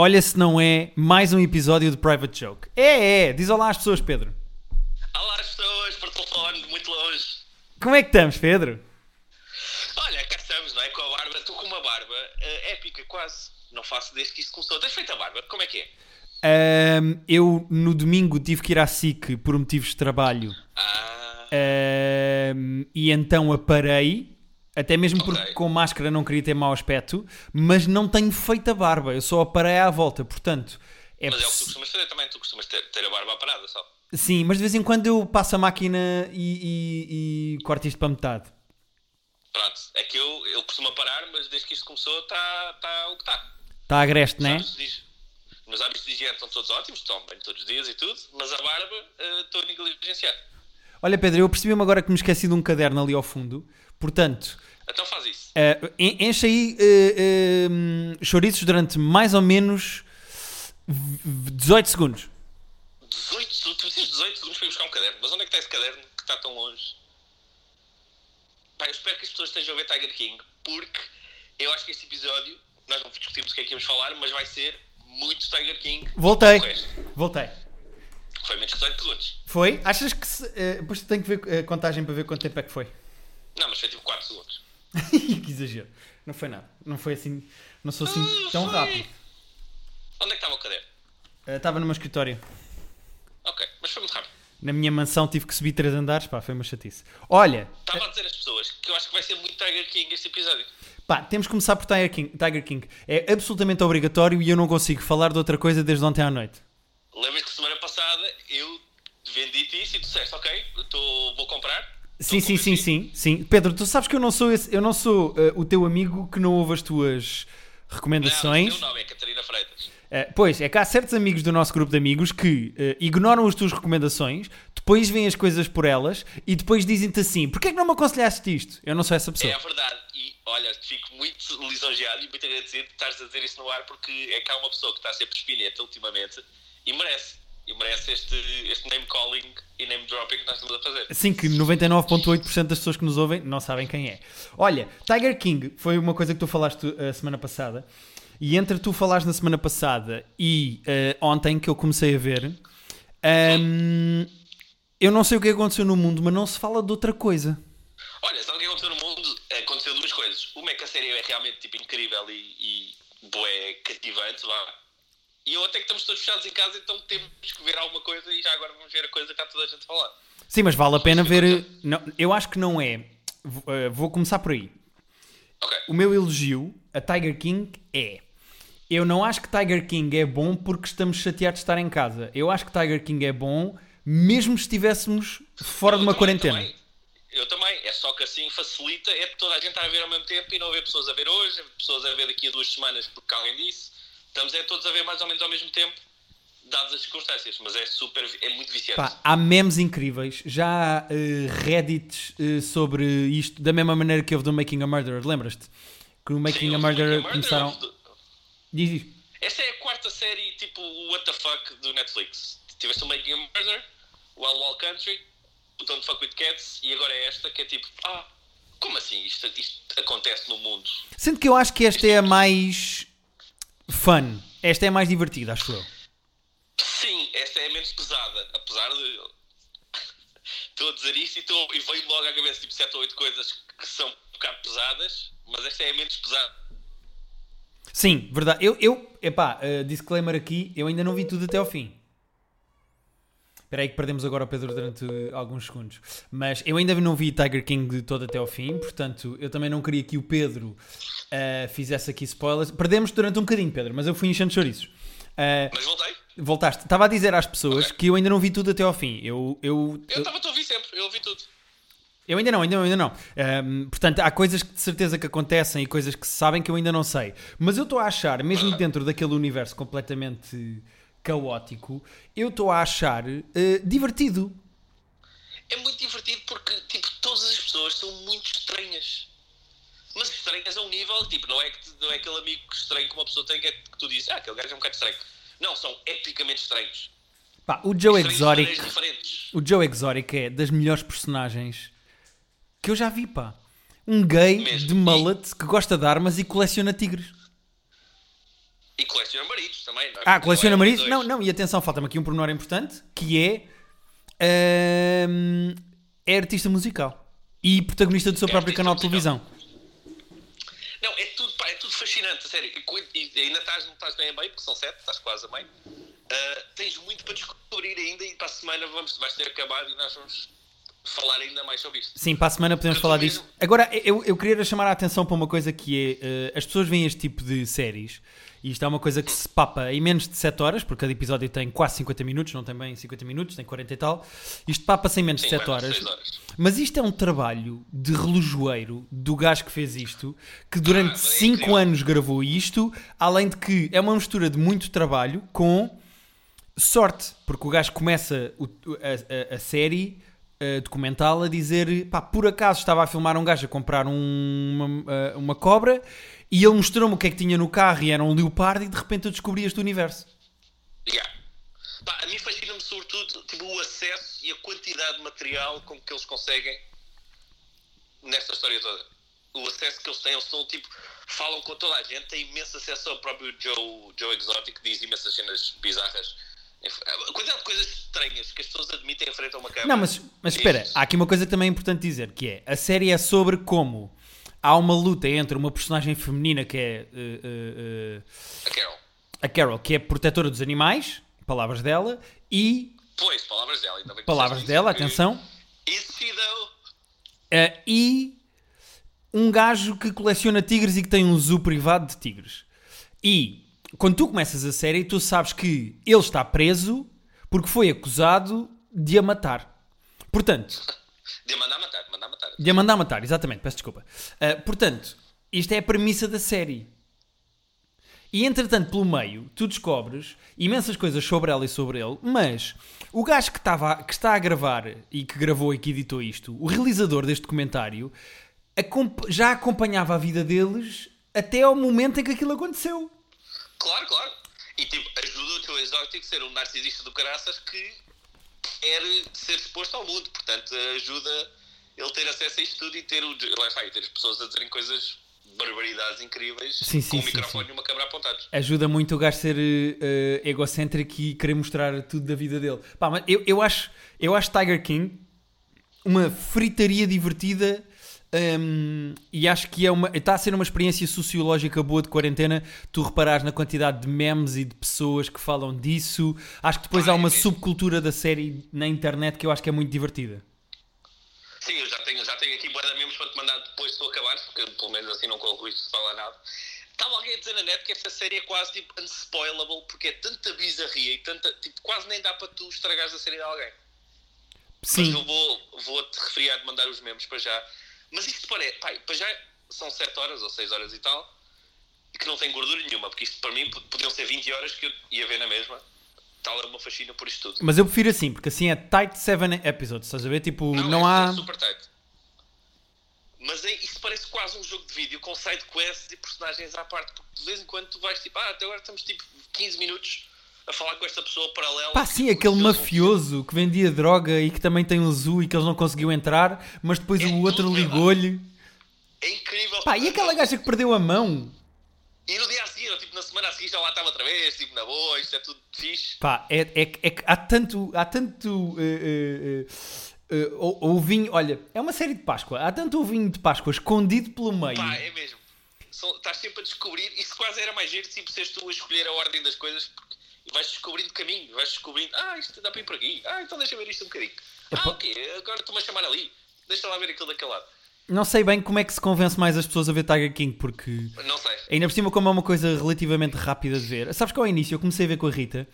olha se não é mais um episódio de Private Joke. É, é, diz olá às pessoas, Pedro. Olá as pessoas, por telefone, muito longe. Como é que estamos, Pedro? Olha, cá estamos, não é? Com a barba, estou com uma barba eh, épica, quase. Não faço desde que isto começou. Tens feito a barba? Como é que é? Ahm, eu no domingo tive que ir à SIC por motivos de trabalho Ah, Ahm, e então aparei, até mesmo porque Ok. com máscara não queria ter mau aspecto, mas não tenho feito a barba, eu só aparei à volta, portanto. É mas é o que tu costumas fazer também. Tu costumas ter, ter a barba parada só. Sim, mas de vez em quando eu passo a máquina e, e, e corto isto para metade. Pronto, é que eu, eu costumo parar, mas desde que isto começou está tá o que está. Está agreste, não é? Meus hábitos de higiene estão todos ótimos, tomo banho todos os dias e tudo, mas a barba eh, estou a negligenciar. Olha, Pedro, eu percebi-me agora que me esqueci de um caderno ali ao fundo, portanto, Então faz isso. en- enche aí eh, eh, chouriços durante mais ou menos v- v- 18 segundos. 18 segundos, tu precisas de 18 segundos para ir buscar um caderno. Mas onde é que está esse caderno que está tão longe? Pá, eu espero que as pessoas estejam a ver Tiger King, porque eu acho que este episódio, nós não discutimos o que é que íamos falar, mas vai ser muito Tiger King. Voltei, voltei. Foi menos que 18 segundos. Foi? Achas que se, eh, depois tenho que ver a contagem para ver quanto tempo é que foi? Não, mas foi tipo 4 segundos. que exagero. Não foi nada. Não foi assim. Não sou assim Ah, tão foi. rápido. Onde é que estava o caderno? Eh, Estava no meu escritório. Ok, mas foi muito rápido. Na minha mansão tive que subir três andares. Pá, foi uma chatice. Olha, Estava a dizer às pessoas que eu acho que vai ser muito Tiger King este episódio. pá, temos que começar por Tiger King. Tiger King. É absolutamente obrigatório e eu não consigo falar de outra coisa desde ontem à noite. Lembras que semana passada eu vendi-te isso e tu disseste, ok, tô, vou comprar. Sim, sim, sim, sim, sim. Pedro, tu sabes que eu não sou esse, eu não sou eh, o teu amigo que não ouve as tuas Não, recomendações. o teu nome é Catarina Freitas. Eh, pois, é que há certos amigos do nosso grupo de amigos que eh, ignoram as tuas recomendações, depois veem as coisas por elas e depois dizem-te assim: porquê é que não me aconselhaste isto? Eu não sou essa pessoa. É a verdade. E olha, fico muito lisonjeado e muito agradecido de estares a dizer isso no ar porque é que há uma pessoa que está a ser espinheta ultimamente e merece. E merece este, este name calling e name dropping que nós estamos a fazer. Assim que 99,8% das pessoas que nos ouvem não sabem quem é. Olha, Tiger King foi uma coisa que tu falaste a semana passada. E entre tu falares na semana passada e eh, ontem que eu comecei a ver, ehm, eu não sei o que aconteceu no mundo, mas não se fala de outra coisa. Olha, sabe o que aconteceu no mundo? Aconteceu duas coisas. Uma é que a série é realmente tipo, incrível e, e bué cativante, vá. E a outra é que estamos todos fechados em casa, então temos que ver alguma coisa e já agora vamos ver a coisa que está toda a gente a falar. Sim, mas vale a pena ver. Não, eu acho que não é. Eh, Vou começar por aí. Ok. O meu elogio a Tiger King é. Eu não acho que Tiger King é bom porque estamos chateados de estar em casa. Eu acho que Tiger King é bom mesmo se estivéssemos fora de Eu uma também, quarentena. também. Eu também. É só que assim facilita, é toda a gente estar a ver ao mesmo tempo e não haver pessoas a ver hoje, pessoas a ver daqui a duas semanas porque alguém disse. Estamos é todos a ver mais ou menos ao mesmo tempo, dadas as circunstâncias. Mas é super, é muito viciante. Pá, há memes incríveis. Já há eh, reddits eh, sobre isto, da mesma maneira que houve do Making a Murderer. Lembras-te? Que Sim, Making a o Murderer a começaram. Diz isto. Esta é a quarta série, tipo, what the fuck do Netflix. Tiveste o Making a Murder, o Wild Wild Country, o Don't Fuck With Cats e agora é esta que é tipo, ah, como assim isto, isto acontece no mundo? Sendo que eu acho que esta é a mais fun. Esta é mais divertida, acho eu. Sim, esta é menos pesada, apesar de... Estou a dizer isto e, estou, e veio logo à cabeça tipo 7 ou 8 coisas que são um bocado pesadas, mas esta é menos pesada. Sim, verdade. Eu, eu epá, uh, disclaimer aqui, eu ainda não vi tudo até ao fim. Espera aí que perdemos agora o Pedro durante alguns segundos. Mas eu ainda não vi Tiger King de todo até ao fim, portanto, eu também não queria que o Pedro uh, fizesse aqui spoilers. Perdemos durante um bocadinho, Pedro, mas eu fui enchendo chouriços. Uh, Mas voltei. voltaste. Estava a dizer às pessoas Ok. que eu ainda não vi tudo até ao fim. Eu, eu, Eu eu, estava a ouvir sempre, eu ouvi tudo. eu ainda não, ainda não, ainda não. Ahm, portanto, há coisas que de certeza que acontecem e coisas que se sabem que eu ainda não sei. Mas eu estou a achar, mesmo dentro daquele universo completamente caótico, eu estou a achar eh, divertido. é muito divertido porque tipo, todas as pessoas são muito estranhas. Mas estranhas a um nível, tipo, não é, que, não é aquele amigo estranho que uma pessoa tem que, é, que tu dizes, ah, aquele gajo é um bocado estranho. Não, são epicamente estranhos. Pá, o Joe Exotic, o Joe Exotic é das melhores personagens que eu já vi, pá. Um gay Mesmo. de mullet que gosta de armas e coleciona tigres. E coleciona maridos também, não é? Ah, Porque coleciona não é maridos? Não, não, e atenção, falta-me aqui um pormenor importante, que é... hum, é artista musical. E protagonista do seu É próprio canal de musical. televisão. Não, é tudo, pá, é tudo fascinante, a sério. E, e ainda estás, não estás bem a meio, porque são sete, estás quase a meio. Ah, tens muito para descobrir ainda e para a semana vamos, vais ter acabado e nós vamos falar ainda mais sobre isto. Sim, para a semana podemos falar disso. mesmo- Agora, eu, eu queria chamar a atenção para uma coisa que é: eh, as pessoas veem este tipo de séries, e isto é uma coisa que se papa em menos de 7 horas, porque cada episódio tem quase 50 minutos, não tem bem 50 minutos, tem 40 e tal. Isto papa-se em menos de Sim, 7 vai dar horas. seis horas. Mas isto é um trabalho de relojoeiro do gajo que fez isto, que durante Ah, mas é 5 incrível. anos gravou isto, além de que é uma mistura de muito trabalho com sorte, porque o gajo começa a, a- a série uh, documental a dizer pá, por acaso estava a filmar um gajo a comprar um- uma, uh, uma cobra e ele mostrou-me o que é que tinha no carro e era um leopardo e de repente eu descobri este universo. Yeah. Pá, a mim fascina-me sobretudo tipo, o acesso e a quantidade de material com que eles conseguem nesta história toda. O acesso que eles têm, eles são tipo, falam com toda a gente, têm imenso acesso ao próprio Joe, Joe Exotic, que diz imensas cenas bizarras. A quantidade de coisas estranhas que as pessoas admitem em frente a uma câmera. Não, mas, mas espera, há aqui uma coisa que também é importante dizer, que é, a série é sobre como há uma luta entre uma personagem feminina que é uh, uh, A Carol. a Carol, que é protetora dos animais, palavras dela, e Pois, palavras dela. Ainda bem palavras dela, que- atenção, though. Uh, e um gajo que coleciona tigres e que tem um zoo privado de tigres. E quando tu começas a série, tu sabes que ele está preso porque foi acusado de a matar. Portanto, De mandar matar, de mandar matar. de a mandar matar, exatamente, peço desculpa. Uh, portanto, isto é a premissa da série. E entretanto, pelo meio, tu descobres imensas coisas sobre ela e sobre ele, mas o gajo que, estava a- que está a gravar e que gravou e que editou isto, o realizador deste documentário, já acompanhava a vida deles até ao momento em que aquilo aconteceu. Claro, claro. E tipo, ajuda o teu exótico a ser um narcisista do caraças que quer ser exposto ao mundo. Portanto, ajuda ele ter acesso a isto tudo e ter, o, lá está, e ter as pessoas a dizerem coisas, barbaridades incríveis, Sim, sim, com um sim, microfone e uma câmera apontados. Ajuda muito o gajo ser eh, egocêntrico e querer mostrar tudo da vida dele. Pá, mas eu, eu, acho, eu acho Tiger King uma fritaria divertida hum, e acho que é uma, está a ser uma experiência sociológica boa de quarentena. Tu reparares na quantidade de memes e de pessoas que falam disso. Acho que depois há uma subcultura da série na internet que eu acho que é muito divertida. Sim, eu já tenho, já tenho aqui de memes para te mandar depois de tu acabares, porque pelo menos assim não corro risco de falar nada. Estava alguém a dizer na net que esta série é quase tipo unspoilable, porque é tanta bizarria e tanta. Tipo, quase nem dá para tu estragares a série de alguém. Mas Sim, eu vou, vou te referir a de mandar os memes para já. Mas isto parece, pai, para já são 7 horas ou 6 horas e tal, e que não tem gordura nenhuma, porque isto para mim podiam ser 20 horas que eu ia ver na mesma. Tal é uma fascina por isto tudo. mas eu prefiro assim, porque assim é tight 7 episodes, estás a ver? Tipo, não, é, há. é super tight. Mas é, isto parece quase um jogo de vídeo com side quests e personagens à parte, porque de vez em quando tu vais tipo, ah, até agora estamos tipo 15 minutos a falar com esta pessoa paralela. Pá, sim, que- aquele mafioso que vendia droga e que também tem um zoo e que eles não conseguiu entrar, mas depois É o outro ligou-lhe. É incrível. Pá, e aquela gaja que perdeu a mão? E no dia a seguir, tipo, na semana a seguir já lá estava outra vez, tipo, na boa, isto é tudo fixe. Pá, é, é, que- é há tanto. Há tanto. eh, o- ovinho, olha, é uma série de Páscoa. Há tanto ovinho de Páscoa escondido pelo meio. Pá, é mesmo. São- estás sempre a descobrir, isso quase era mais giro, tipo, seres tu a escolher a ordem das coisas porque- e vais descobrindo caminho, vais descobrindo, ah, isto dá para ir por aqui, ah, então deixa ver isto um bocadinho. Ah, Epá. ok, agora estou-me a chamar ali, deixa lá ver aquilo daquele lado. Não sei bem como é que se convence mais as pessoas a ver Tiger King, porque. Não sei. Ainda por cima, como é uma coisa relativamente rápida de ver. Sabes que ao início eu comecei a ver com a Rita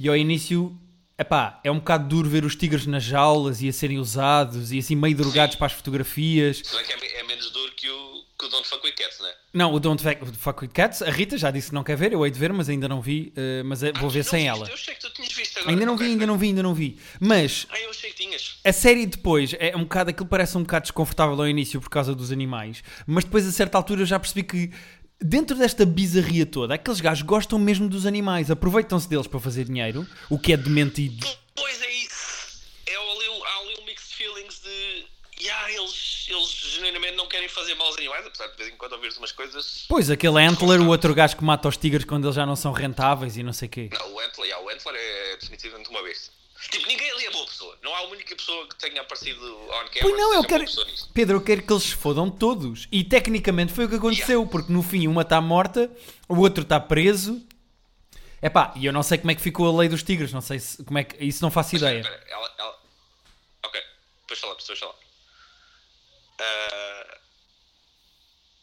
e ao início, epá, é um bocado duro ver os tigres nas jaulas e a serem usados e assim meio drogados para as fotografias. Se bem que é, é menos duro que o, que o Don't Fuck With Cats, né? Não, o Don't Fuck With Cats, a Rita já disse que não quer ver, eu hei de ver, mas ainda não vi, eh, mas vou Ah, ver não sem viste? ela. Eu achei que tu tinhas visto agora. Ainda não vi, ainda não vi, ainda não vi. Mas Ah, eu achei que tinhas. a série depois é um bocado, aquilo parece um bocado desconfortável ao início por causa dos animais, mas depois a certa altura eu já percebi que dentro desta bizarria toda, aqueles gajos gostam mesmo dos animais, aproveitam-se deles para fazer dinheiro, o que é dementido. Pois é isso. É um- há ali um mixed feelings de. Yeah, eles, eles genuinamente não querem fazer mal aos animais, apesar de de vez em quando ouvires umas coisas. Pois, aquele Antler, o outro gajo que mata os tigres quando eles já não são rentáveis e não sei o quê. Não, o Antler, yeah, o Antler é definitivamente uma besta. Tipo, ninguém ali é boa pessoa. Não há uma única pessoa que tenha aparecido on camera Pois não, eu quero. Pedro, eu quero que eles se fodam todos. E tecnicamente foi o que aconteceu, porque no fim uma está morta, o outro está preso. Epá, e eu não sei como é que ficou a lei dos tigres, não sei se, como é que. Isso não faço ideia. Espera, ela, ela... Ok, depois falamos, depois falamos. Ah,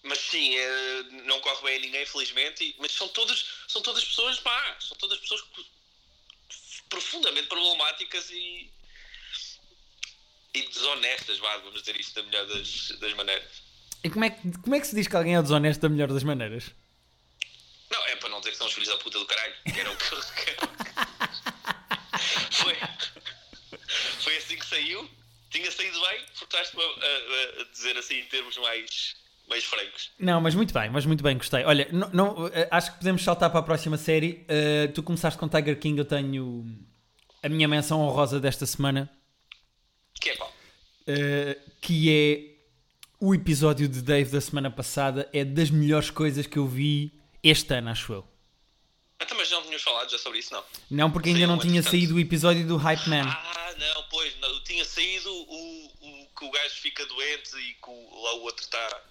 Mas sim, eh, não corre bem a ninguém, felizmente. e- Mas são todas, são todas pessoas más. São todas pessoas profundamente problemáticas e, e desonestas, vá, vamos dizer isto da melhor das, das maneiras. E como é, que, como é que se diz que alguém é desonesto da melhor das maneiras? Não, é para não dizer que são os filhos da puta do caralho, que era o que foi, foi assim que saiu, tinha saído bem, forçaste-me a, a- dizer assim em termos mais, mais francos. Não, mas muito bem, mas muito bem, gostei. Olha, não, não, eh, acho que podemos saltar para a próxima série. Eh, tu começaste com Tiger King, eu tenho a minha menção honrosa desta semana, Que é pá. eh, que é o episódio de Dave da semana passada. É das melhores coisas que eu vi este ano, acho eu. Então, mas não tínhamos falado já sobre isso, não? Não, porque ainda Sim, não tinha entretanto. saído o episódio do Hype Man. Ah, não, pois, não, tinha saído o, o que o gajo fica doente e que o, lá o outro está.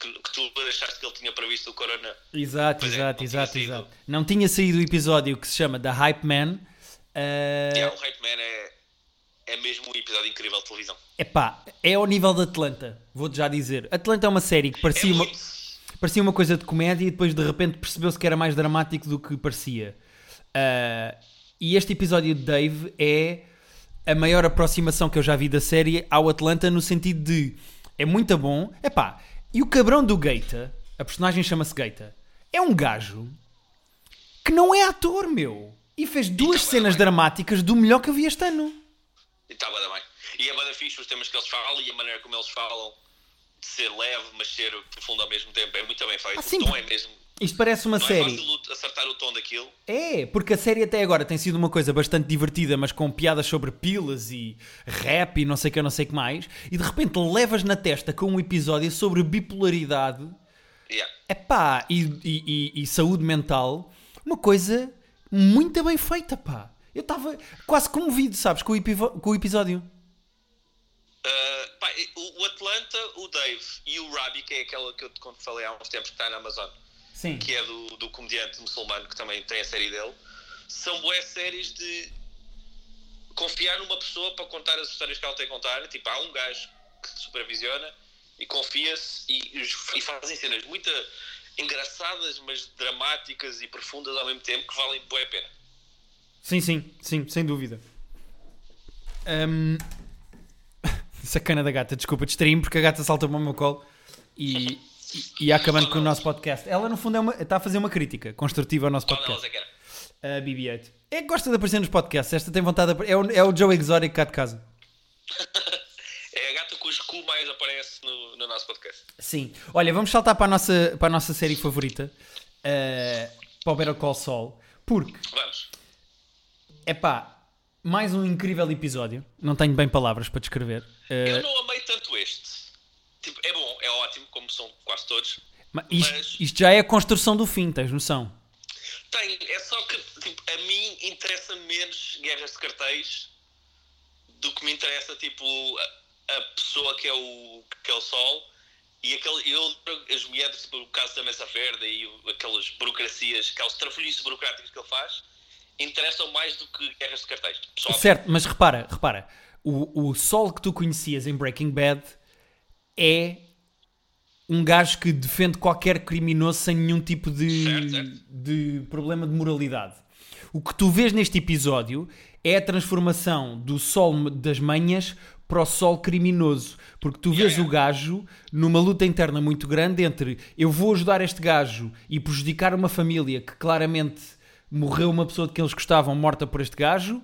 Que, que tu deixaste que ele tinha previsto o corona. Exato, Pois é, exato, tinha exato, exato. Não tinha saído o episódio que se chama The Hype Man. Yeah, o Hype Man é, é mesmo um episódio incrível de televisão. Epá, é ao nível de Atlanta, vou-te já dizer. Atlanta é uma série que É parecia uma, muito. Parecia uma coisa de comédia e depois de repente percebeu-se que era mais dramático do que parecia. Ah, e este episódio de Dave é a maior aproximação que eu já vi da série ao Atlanta no sentido de é muito bom. Epá, e o cabrão do Gaeta, a personagem chama-se Gaeta, é um gajo que não é ator, meu. E fez duas bem, cenas dramáticas do melhor que eu vi este ano. E está bem. E é bada fixe os temas que eles falam e a maneira como eles falam ser leve, mas ser profundo ao mesmo tempo. É muito bem feito. Ah, sim, o tom é mesmo. Isto parece uma Não é série. fácil o- acertar o tom daquilo. É, porque a série até agora tem sido uma coisa bastante divertida, mas com piadas sobre pilas e rap e não sei o que, não sei que mais, e de repente levas na testa com um episódio sobre bipolaridade Yeah. epá, e, e, e, e saúde mental, uma coisa muito bem feita, pá. Eu estava quase comovido, sabes, com o, com o episódio. Uh, pá, o, Atlanta, o Dave e o Rabi, que é aquela que eu te falei há uns tempos que está na Amazon, Sim. que é do, do comediante muçulmano que também tem a série dele, são boas séries de confiar numa pessoa para contar as histórias que ela tem a contar. Tipo, há um gajo que supervisiona e confia-se e, e fazem cenas muito engraçadas, mas dramáticas e profundas ao mesmo tempo que valem boa a pena. Sim, sim, sim, sem dúvida. Hum, Sacana da gata, desculpa, distraí-me porque a gata salta para o meu colo e, e, e acabando com o nosso podcast. Ela, no fundo, é uma- está a fazer uma crítica construtiva ao nosso podcast. A BB-8. É que gosta de aparecer nos podcasts. Esta tem vontade de. É o, é o Joe Exotic cá de casa. É a gata cujo cu mais aparece no, no nosso podcast. Sim. Olha, vamos saltar para a nossa, para a nossa série favorita, eh, para o Better Call Saul, porque Vamos. é pá, mais um incrível episódio. Não tenho bem palavras para descrever. Eh, Eu não amei tanto este. Tipo, é bom, é ótimo, como são quase todos. mas isto, mas- isto já é a construção do fim, tens noção? Tem, é só que tipo, a mim interessa menos guerras de cartéis do que me interessa tipo a, a pessoa que é o que é o Sol e aquele eu as mulheres tipo, o caso da Mesa Verde e aquelas burocracias, aqueles trafolhices burocráticos que ele faz interessam mais do que guerras de cartéis. Certo, mas repara, repara. O, o Sol que tu conhecias em Breaking Bad é um gajo que defende qualquer criminoso sem nenhum tipo de, Certo, certo. de problema de moralidade. O que tu vês neste episódio é a transformação do Sol das manhas para o Sol criminoso. Porque tu vês Yeah, o gajo numa luta interna muito grande entre eu vou ajudar este gajo e prejudicar uma família que claramente morreu uma pessoa de quem eles gostavam morta por este gajo.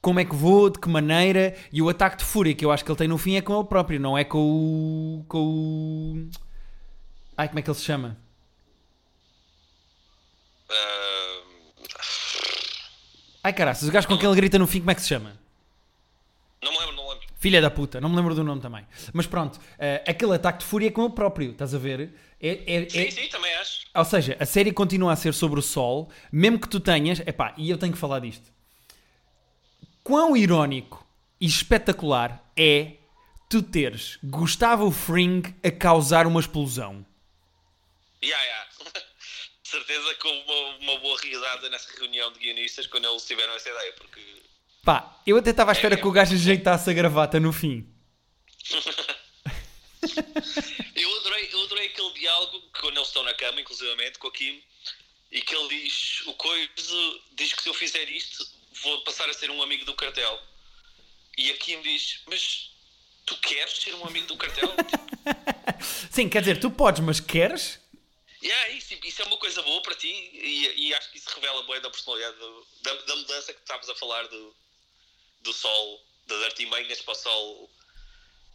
Como é que vou, de que maneira? E o ataque de fúria que eu acho que ele tem no fim é com ele próprio, não é com o. com o. Ai, como é que ele se chama? ah, Ai caraças, o gajo com quem ele grita no fim, como é que se chama? não me lembro, não me lembro. Filha da puta, não me lembro do nome também. Mas pronto, eh, aquele ataque de fúria é com ele próprio, estás a ver? É, é- Sim, é- sim, também acho. Ou seja, a série continua a ser sobre o Sol, mesmo que tu tenhas. Epá, e eu tenho que falar disto. Quão irónico e espetacular é tu teres Gustavo Fring a causar uma explosão. Ya, ya. De certeza que houve uma, uma boa risada nessa reunião de guionistas quando eles tiveram essa ideia, porque Pá, eu até estava à espera É, que o gajo ajeitasse a gravata no fim. eu adorei, eu adorei aquele diálogo que quando eles estão na cama, inclusivamente, com a Kim, e que ele diz: O coisa diz que se eu fizer isto, vou passar a ser um amigo do cartel. E a Kim diz: Mas tu queres ser um amigo do cartel? Sim, quer dizer, tu podes, mas queres? yeah, isso, isso é uma coisa boa para ti, e, e acho que isso revela bem da personalidade, do- da, da mudança que estavas a falar do, do sol, das artimanhas para o sol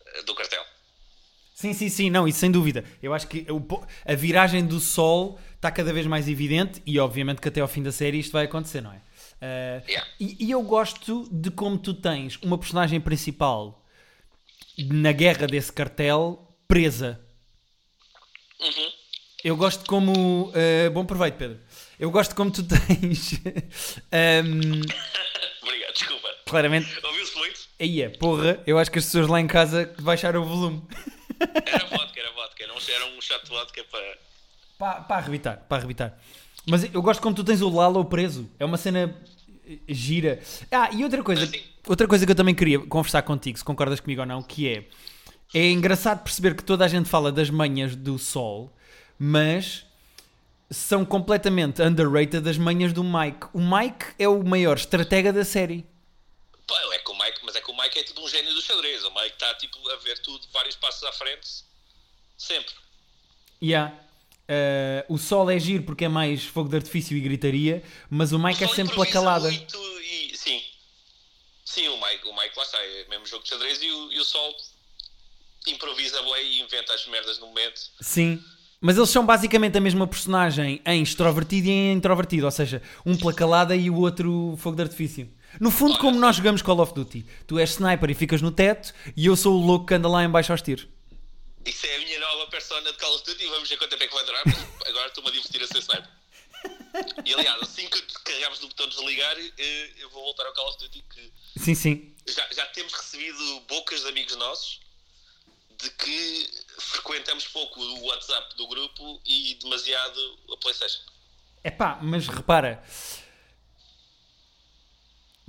eh, do cartel. Sim, sim, sim, não, isso sem dúvida. Eu acho que a viragem do Sol está cada vez mais evidente e obviamente que até ao fim da série isto vai acontecer, não é? Uh, Yeah. e, e eu gosto de como tu tens uma personagem principal na guerra desse cartel presa. Uhum. Eu gosto de como. uh, bom proveito, Pedro. Eu gosto de como tu tens. um, Obrigado, desculpa. claramente. Ouviu-se muito? Aí é, porra, eu acho que as pessoas lá em casa baixaram o volume. Era vodka, era vodka. Era um, era um shot de vodka para. Para, para arrebitar, para arrebitar. Mas eu gosto como tu tens o Lalo preso. É uma cena eh, gira. Ah, e outra coisa, Ah, sim. outra coisa que eu também queria conversar contigo, se concordas comigo ou não, que é é engraçado perceber que toda a gente fala das manhas do Sol, mas são completamente underrated as manhas do Mike. O Mike é o maior estratega da série. Pá, é que o Mike, Mike é tipo um gênio do xadrez. O Mike está tipo a ver tudo vários passos à frente, sempre. Yeah. Eh, o Sol é giro porque é mais fogo de artifício e gritaria, mas o Mike é Só sempre pela calada. muito e- sim. Sim, o Mike, o Mike lá está, é mesmo jogo de xadrez e o, e o Sol improvisa bem e inventa as merdas no momento. Sim. Mas eles são basicamente a mesma personagem em extrovertido e em introvertido, ou seja, um pela calada e o outro fogo de artifício. No fundo, como nós jogamos Call of Duty, tu és sniper e ficas no teto e eu sou o louco que anda lá em baixo aos tiros. Isso é a minha nova persona de Call of Duty e vamos ver quanto tempo é que vai durar, mas agora estou-me a divertir a ser sniper. E aliás, assim que carregamos no botão de desligar, eh, eu vou voltar ao Call of Duty que Sim, sim. já, já temos recebido bocas de amigos nossos de que frequentamos pouco o WhatsApp do grupo e demasiado a Playstation. É pá, mas repara,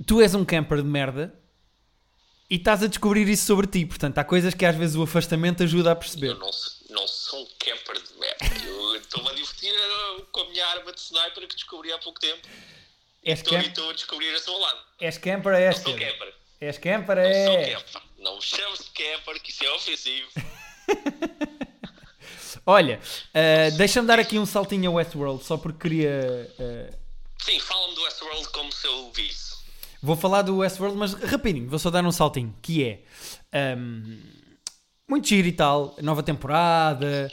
tu és um camper de merda e estás a descobrir isso sobre ti. Portanto, há coisas que às vezes o afastamento ajuda a perceber. Eu não, sou- não sou um camper de merda. Eu estou-me a divertir com a minha arma de sniper que descobri há pouco tempo. És, Estou, e estou a descobrir a seu lado. és camper, és Sou Pedro. camper. És camper, Não sou é. camper. Não me chames de camper, que isso é ofensivo. Olha, ah, deixa-me dar aqui um saltinho a Westworld, só porque queria. ah, Sim, fala-me do Westworld como se eu visse. Vou falar do Westworld, mas rapidinho, vou só dar um saltinho, que é ahm, muito giro e tal, nova temporada,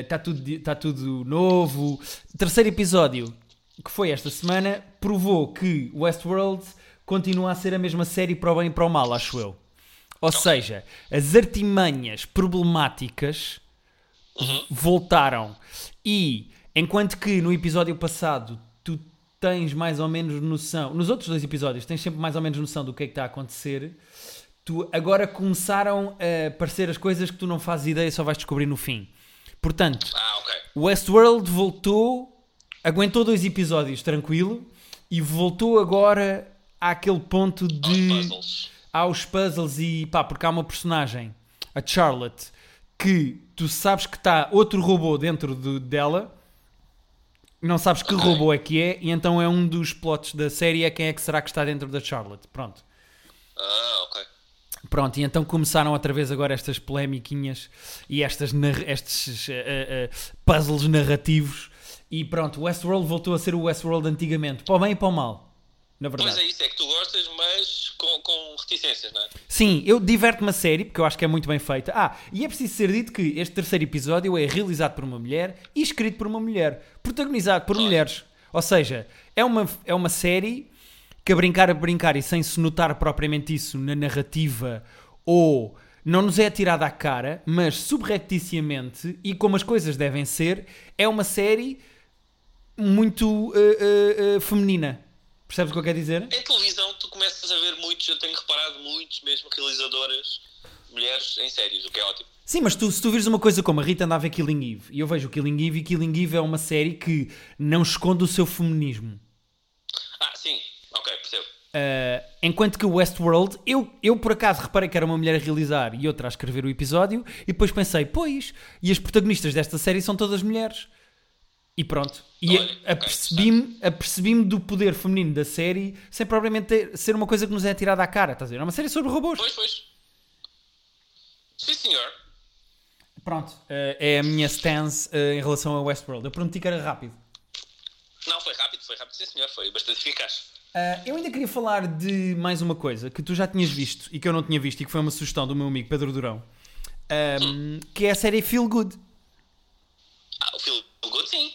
está tudo, tá tudo novo. Terceiro episódio, que foi esta semana, provou que Westworld continua a ser a mesma série para o bem e para o mal, acho eu. Ou seja, as artimanhas problemáticas voltaram. E enquanto que no episódio passado tens mais ou menos noção, nos outros dois episódios tens sempre mais ou menos noção do que é que está a acontecer, tu agora começaram a aparecer as coisas que tu não fazes ideia e só vais descobrir no fim. Portanto, Ah, ok. Westworld voltou, aguentou dois episódios tranquilo e voltou agora àquele ponto Aos de puzzles. aos puzzles e pá, porque há uma personagem, a Charlotte, que tu sabes que está outro robô dentro de- dela, não sabes que robô é que é, e então é um dos plots da série é quem é que será que está dentro da Charlotte. Pronto. Ah, ok. Pronto, e então começaram outra vez agora estas polémiquinhas e estas, estes eh, eh, puzzles narrativos. E pronto, o Westworld voltou a ser o Westworld antigamente, para o bem e para o mal, na verdade. Pois é isso, é que tu gostas, mas com, com reticências, não é? Sim, eu diverto-me a série porque eu acho que é muito bem feita. Ah, e é preciso ser dito que este terceiro episódio é realizado por uma mulher e escrito por uma mulher, protagonizado por mulheres. Ou seja, é uma, é uma série que a brincar a brincar e sem se notar propriamente isso na narrativa ou não nos é atirada à cara, mas subrepticiamente e como as coisas devem ser, é uma série muito uh, uh, uh, feminina. Percebes o que eu quero dizer? Em televisão, tu começas a ver muitos, eu tenho reparado muitos mesmo realizadoras mulheres em séries, o que é ótimo. Sim, mas tu, se tu vires uma coisa como a Rita andava a Killing Eve, e eu vejo o Killing Eve, e Killing Eve é uma série que não esconde o seu feminismo. Ah, sim, ok, percebo. Uh, enquanto que o Westworld, eu, eu por acaso reparei que era uma mulher a realizar e outra a escrever o episódio, e depois pensei, pois, e as protagonistas desta série são todas mulheres. E pronto. E apercebi-me apercebi do poder feminino da série sem propriamente ter- ser uma coisa que nos é tirada à cara, estás a ver? É uma série sobre robôs. Pois, pois. Sim, senhor. Pronto, uh, é a minha stance uh, em relação ao Westworld. Eu prometi que era rápido. Não, foi rápido, foi rápido, sim, senhor. Foi bastante eficaz. Uh, eu ainda queria falar de mais uma coisa que tu já tinhas visto e que eu não tinha visto e que foi uma sugestão do meu amigo Pedro Durão, um, que é a série Feel Good. Ah, o Feel Good, sim.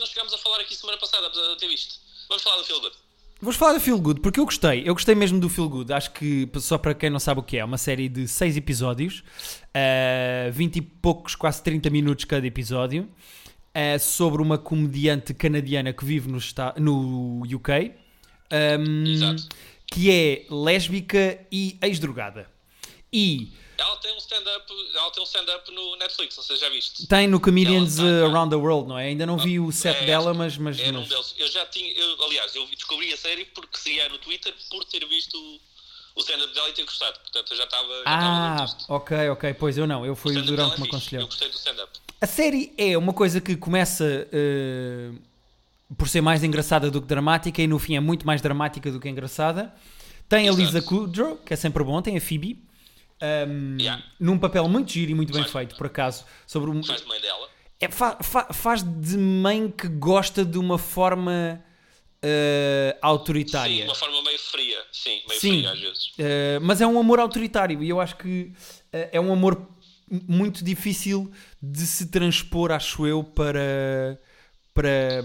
Não, que nós chegámos a falar aqui semana passada, apesar de eu ter visto. Vamos falar do Feel Good. Vamos falar do Feel Good porque eu gostei, eu gostei mesmo do Feel Good. Acho que, só para quem não sabe o que é, é uma série de 6 episódios, uh, 20 e poucos, quase 30 minutos cada episódio, uh, sobre uma comediante canadiana que vive no, no UK, um, Exato. que é lésbica e ex-drogada. E Ela tem um stand-up um stand-up no Netflix, não sei se já viste. tem no Comedians uh, Around the World, não é? Ainda não vi o set É, dela, mas. mas, É mas- deles. Eu já tinha, eu, aliás, eu descobri a série porque seguia no Twitter por ter visto o, stand-up dela e ter gostado. Portanto, eu já estava. já Ah, disto. ok, ok. Pois eu não, eu fui o Durão que me aconselhou. Eu gostei do stand-up. A série é uma coisa que começa uh, por ser mais engraçada do que dramática e no fim é muito mais dramática do que engraçada. Tem a Exato. Lisa Kudrow, que é sempre bom, tem a Phoebe, um, Yeah. num papel muito giro e muito bem Faz- feito, por acaso, sobre um, Faz de mãe dela. é, fa- fa- faz de mãe que gosta de uma forma uh, autoritária. Sim, uma forma meio fria. Sim, meio Sim. fria às vezes. Uh, mas é um amor autoritário e eu acho que uh, é um amor muito difícil de se transpor, acho eu, para, para,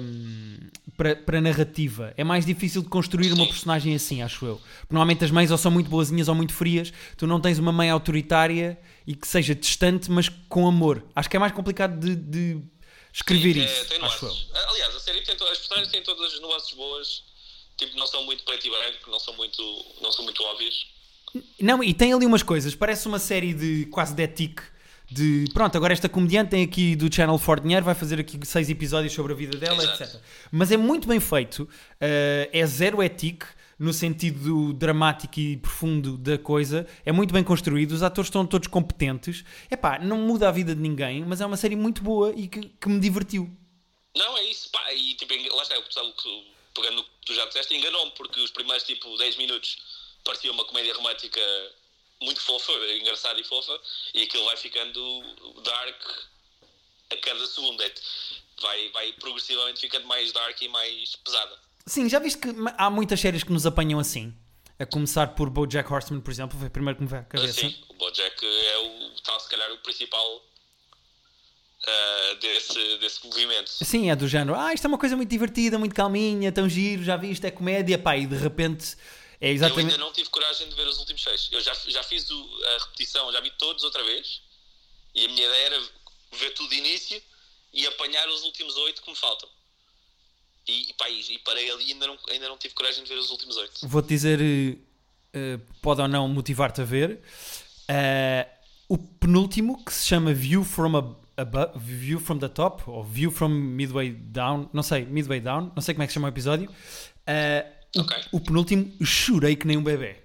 para, para narrativa. É mais difícil de construir uma personagem assim, acho eu. Porque normalmente as mães ou são muito boazinhas ou muito frias. Tu não tens uma mãe autoritária e que seja distante, mas com amor. Acho que é mais complicado de, de escrever Sim, é, isso, tem acho eu. nuances. Aliás, a série tem as personagens têm todas as nuances boas. Tipo, não são muito preto e branco, não são muito, não são muito óbvias. Não, e tem ali umas coisas, parece uma série de quase de ética. De pronto, agora esta comediante tem aqui do Channel 4 Dinheiro, vai fazer aqui seis episódios sobre a vida dela, Exato. etc. Mas é muito bem feito, eh, é zero ético no sentido dramático e profundo da coisa, é muito bem construído, os atores estão todos competentes. Epá, não muda a vida de ninguém, mas é uma série muito boa e que, que me divertiu. Não, é isso, pá, e tipo, lá está, o pessoal que, pegando no que tu já disseste, enganou-me, porque os primeiros tipo 10 minutos parecia uma comédia romântica muito fofa, engraçada e fofa, e aquilo vai ficando dark a cada segundo. É, vai, vai progressivamente ficando mais dark e mais pesada. Sim, já viste que há muitas séries que nos apanham assim? A começar por BoJack Horseman, por exemplo, foi o primeiro que me veio à cabeça. Sim, o Bojack é o, tal, se calhar, o principal ah, desse, desse movimento. Sim, é do género. Ah, isto é uma coisa muito divertida, muito calminha, tão giro, já vi, isto é comédia, pá, e de repente é Eu exatamente. ainda não tive coragem de ver os últimos seis. Eu já, já fiz o- a repetição, já vi todos outra vez. E a minha ideia era ver tudo de início e apanhar os últimos oito que me faltam. E, pá, e, parei ali e ainda não, ainda não tive coragem de ver os últimos oito. Vou-te dizer, eh, pode ou não motivar-te a ver. Eh, o penúltimo, que se chama View from a, above, View from the Top, ou View from Midway Down, não sei, Midway Down, não sei como é que se chama o episódio. Eh, o- penúltimo, chorei que nem um bebê.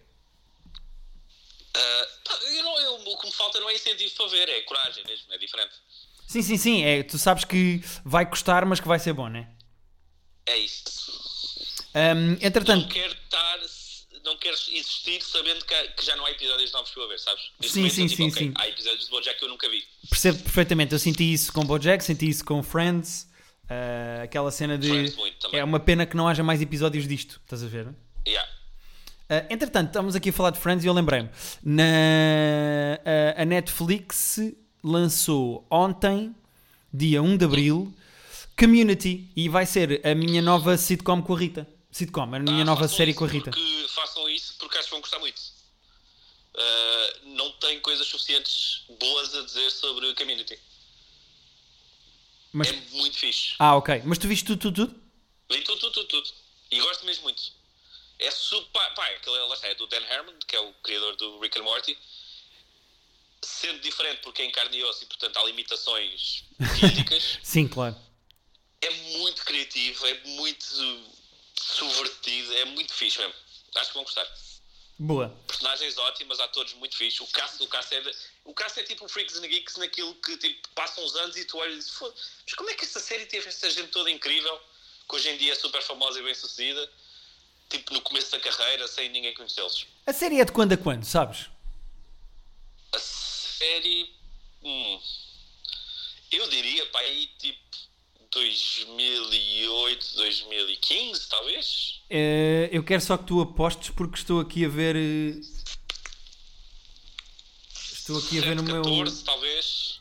Pá, eu não, eu- o que me falta não é incentivo para ver, é coragem mesmo, é diferente. Sim, sim, sim, é, tu sabes que vai custar, mas que vai ser bom, né? É isso. Um, Não entretanto, quero estar. Não quero existir sabendo que, que já não há episódios novos para ver, sabes? Neste Sim, sim, tipo, sim, ok, sim. Há episódios de Bojack que eu nunca vi. percebo perfeitamente. Eu senti isso com Bojack, senti isso com Friends. Uh, aquela cena de. Muito é uma pena que não haja mais episódios disto, estás a ver? Uh, Yeah. entretanto, estamos aqui a falar de Friends e eu lembrei-me. Na, a- a Netflix lançou ontem, dia 1 de Abril, Community. E vai ser a minha nova sitcom com a Rita. Sitcom, a minha Ah, nova série com a Rita. Porque, façam isso porque acho que vão gostar muito. uh, não tem coisas suficientes boas a dizer sobre Community. Mas... É muito fixe. Ah, ok. Mas tu viste tudo, tudo, tudo? Vi tudo, tudo, tudo, tudo. E gosto mesmo muito. É super. Pá, aquele lá está, é do Dan Harmon, que é o criador do Rick and Morty. Sendo diferente porque é em carne e osso e, portanto, há limitações físicas. Sim, claro. É muito criativo, é muito subvertido, é muito fixe mesmo. Acho que vão gostar. Boa. Personagens ótimas, atores muito fixes. O o cast, é, o cast é tipo um Freaks and Geeks naquilo que tipo, passam uns anos e tu olhas e dizes, mas como é que esta série teve esta gente toda incrível, que hoje em dia é super famosa e bem sucedida, tipo no começo da carreira, sem ninguém conhecê-los. A série é de quando a quando, sabes? A série. Hum, eu diria, pá, aí tipo 2008, 2015, talvez? Uh, eu quero só que tu apostes porque estou aqui a ver. Uh, estou aqui 7, a ver no 14, meu. 14, talvez.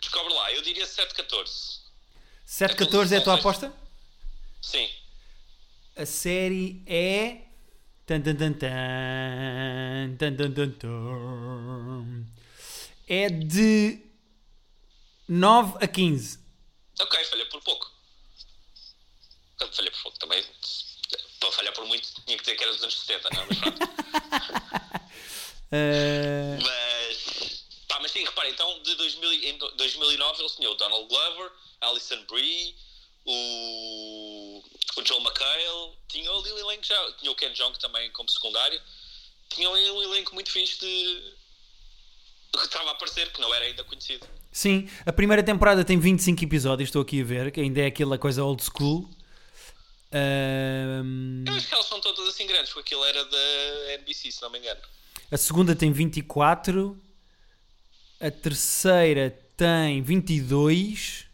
Descobre lá, eu diria 7, 14. 7, 14 é a tua aposta? Sim. A série é. Tan, tan, tan, tan, tan, tan, tan, tan. É de 9 a 15. Ok, falhei por pouco. Falhei por pouco também. Para falhar por muito, tinha que dizer que era dos anos 70, não é? Mas pronto. uh... Mas. Pá, mas sim, repara, então, de 2000, em 2009 ele tinha o Donald Glover, Alison Brie, o, o Joel McHale, tinha ali um elenco já, tinha o Ken Jeong também como secundário, tinha ali um elenco muito fixe de, que estava a aparecer, que não era ainda conhecido. Sim, a primeira temporada tem 25 episódios, estou aqui a ver, que ainda é aquela coisa old school. Um... Eu acho que elas são todas assim grandes, porque aquilo era da NBC, se não me engano. A segunda tem 24, a terceira tem 22,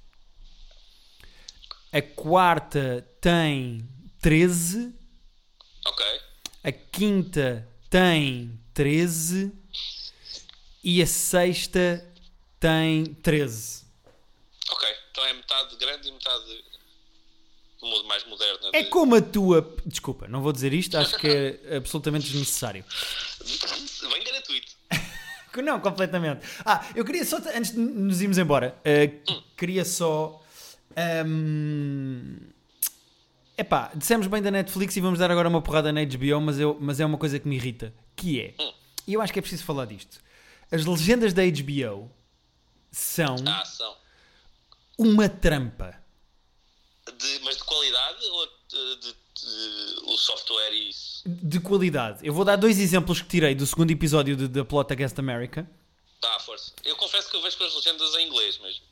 a quarta tem 13, ok. a quinta tem 13 e a sexta tem 13. Ok, então é metade grande e metade mais moderna. É como a tua. Desculpa, não vou dizer isto, acho que é absolutamente desnecessário. Bem gratuito. não, completamente. Ah, eu queria só, antes de nos irmos embora, uh, hum. queria só. Um, epá, dissemos bem da Netflix e vamos dar agora uma porrada na HBO, mas, eu, mas é uma coisa que me irrita. Que é, hum. e eu acho que é preciso falar disto. As legendas da HBO são, ah, são. uma trampa. De, mas de qualidade ou de, de, de, o software e isso? De qualidade. Eu vou dar dois exemplos que tirei do segundo episódio de Plot Against America. Tá, força. Eu confesso que eu vejo com as legendas em inglês mesmo.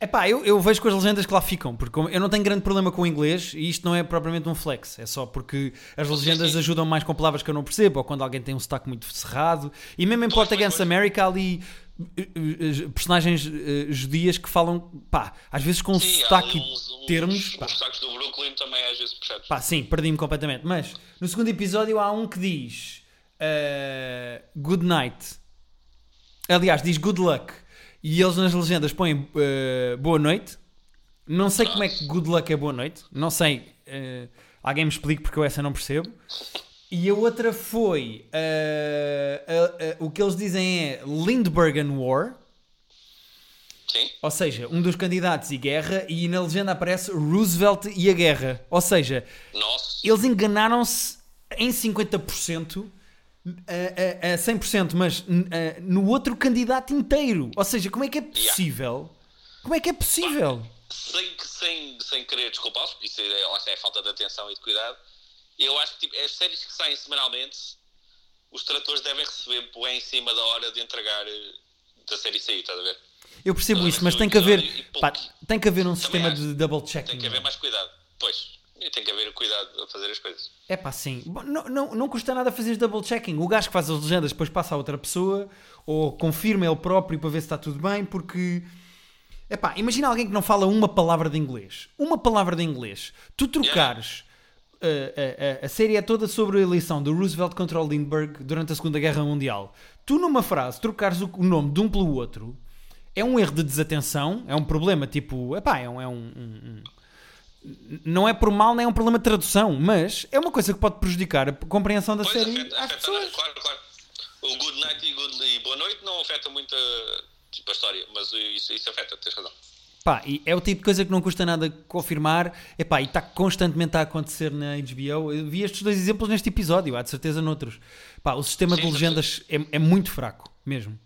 É pá, eu, eu vejo com as legendas que lá ficam, porque eu não tenho grande problema com o inglês e isto não é propriamente um flex, é só porque as legendas ajudam mais com palavras que eu não percebo, ou quando alguém tem um sotaque muito cerrado. E mesmo em Plot Against America, ali personagens uh, judias que falam, pá, às vezes com sim, sotaque uns, termos. Pá. Os sotaques do Brooklyn também às vezes percebes. Pá, sim, perdi-me completamente. Mas no segundo episódio há um que diz uh, Good night. Aliás, diz good luck. E eles nas legendas põem uh, boa noite. Não sei como é que good luck é boa noite. Não sei. alguém me explique porque eu essa não percebo. E a outra foi. Uh, uh, uh, o que eles dizem é Lindbergh War. Sim. Ou seja, um dos candidatos e guerra, e na legenda aparece Roosevelt e a guerra. Ou seja, Nossa. eles enganaram-se em 50%, a, a, a 100%, mas no outro candidato inteiro. Ou seja, como é que é possível? Yeah. Como é que é possível? Sem, sem, sem querer desculpá-los, porque isso é, é falta de atenção e de cuidado eu acho que tipo, as séries que saem semanalmente, os tratores devem receber bué em cima da hora de entregar eh, da série sair, estás a ver? Eu percebo isso, mas tem que haver pá, tem que haver um sistema acho. de double checking. Tem que haver mais cuidado, pois. Tem que haver cuidado a fazer as coisas. É pá, sim. Não, não, não custa nada fazer double checking. O gajo que faz as legendas depois passa a outra pessoa ou confirma ele próprio para ver se está tudo bem, porque. Epá, imagina alguém que não fala uma palavra de inglês. Uma palavra de inglês. Tu trocares a, a, a, série é toda sobre a eleição do Roosevelt contra o Lindbergh durante a Segunda Guerra Mundial. Tu, numa frase, trocares o, o nome de um pelo outro é um erro de desatenção, é um problema tipo. Epá, é um. É um, um, um não é por mal, nem é um problema de tradução, mas é uma coisa que pode prejudicar a compreensão da pois, série afeta, afeta, Claro, claro. O good afeta muito a, tipo, a história, mas isso, isso afeta, tens razão. Pá, e é o tipo de coisa que não custa nada confirmar. Epá, e está constantemente a acontecer na HBO. Eu vi estes dois exemplos neste episódio, há de certeza noutros. Pá, o sistema de Sim, legendas é, é muito fraco, mesmo.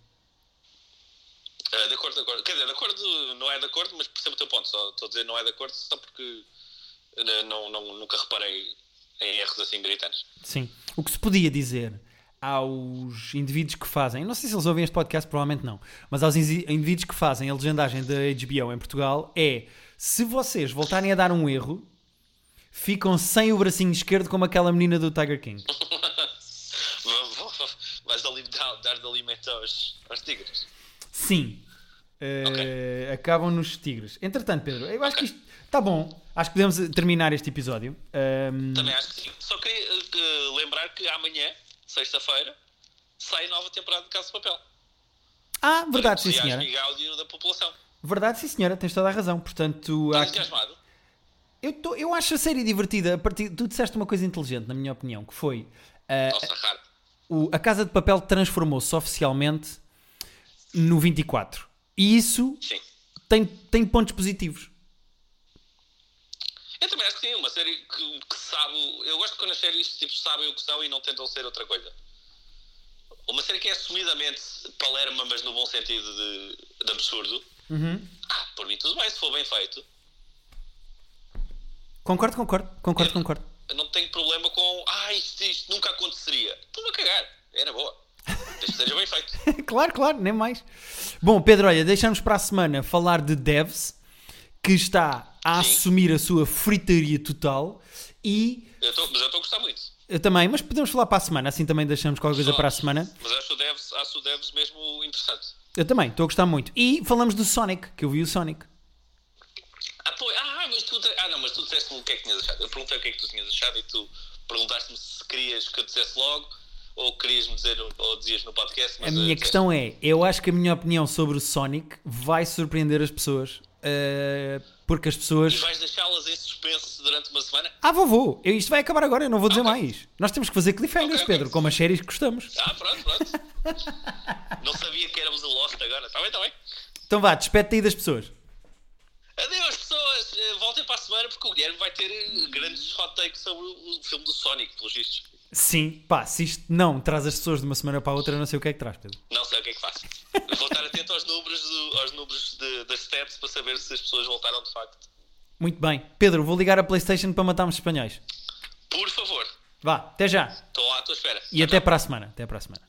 Ah, de acordo, de acordo. Quer dizer, de acordo, não é de acordo, mas percebo o teu ponto. Só estou a dizer não é de acordo só porque eh, não, não, nunca reparei em erros assim gritantes. Sim. O que se podia dizer aos indivíduos que fazem, não sei se eles ouvem este podcast, provavelmente não, mas aos indi- indivíduos que fazem a legendagem da HBO em Portugal é se vocês voltarem a dar um erro, ficam sem o bracinho esquerdo como aquela menina do Tiger King. Vais dar, de alimento aos, aos tigres. Sim. Eh, Acabam nos tigres. Entretanto, Pedro, eu acho que isto está bom. Acho que podemos terminar este episódio. Ahm, Também acho que sim. Só queria eh, lembrar que amanhã, sexta-feira, sai nova temporada de Casa de Papel. ah, verdade, sim, Para senhora. e áudio da população. Verdade, sim, senhora. Tens toda a razão. Portanto, Estás aqui- entusiasmado? eu, tô- eu acho a série divertida. A partir... Tu disseste uma coisa inteligente, na minha opinião, que foi ah, Nossa, raro. o- a Casa de Papel transformou-se oficialmente no 24. E isso Sim. tem, tem pontos positivos. Eu também acho que sim, uma série que, que sabe. Eu gosto quando as séries tipo, sabem o que são e não tentam ser outra coisa. Uma série que é assumidamente palerma, mas no bom sentido de, de absurdo. Ah, por mim tudo bem, se for bem feito. Concordo, concordo, concordo, concordo. Eu não tenho problema com. Ah, isto, isto nunca aconteceria. Estou-me a cagar. Era boa. Desde que seja bem feito. claro, claro, nem mais. Bom, Pedro, olha, deixamos para a semana falar de Devs, que está a Sim. assumir a sua fritaria total. E Eu tô, mas eu estou a gostar muito. eu também, mas podemos falar para a semana, assim também deixamos qualquer coisa para a semana. Mas acho o Devs, acho o Devs mesmo interessante. Eu também, estou a gostar muito. E falamos do Sonic, que eu vi o Sonic. Ah, pô, ah, mas tu, ah, não, mas tu disseste-me o que é que tinhas achado. Eu perguntei o que é que tu tinhas achado e tu perguntaste-me se querias que eu dissesse logo ou querias-me dizer ou dizias no podcast. A minha eh, questão é, eu acho que a minha opinião sobre o Sonic vai surpreender as pessoas. eh, porque as E pessoas. vais deixá-las em suspense durante uma semana? Ah, vou, vou. Eu- Isto vai acabar agora, eu não vou dizer Ok. mais. Nós temos que fazer cliffhangers, Ok, ok. Pedro, como as séries que gostamos. Ah, pronto, pronto. não sabia que éramos o Lost agora. Está bem, está bem. Então vá, despete aí das pessoas. Adeus, pessoas. Eh, Voltem para a semana porque o Guilherme vai ter eh, grandes hot takes sobre o filme do Sonic, pelos vistos. Sim, pá, se isto não traz as pessoas de uma semana para a outra, eu não sei o que é que traz, Pedro. Não sei o que é que faço. Vou estar atento aos números, do- aos números das stats para saber se as pessoas voltaram de facto. Muito bem. Pedro, vou ligar a PlayStation para matarmos espanhóis. Por favor, Vá, até já. estou à tua espera. E até para a semana. Até para a semana.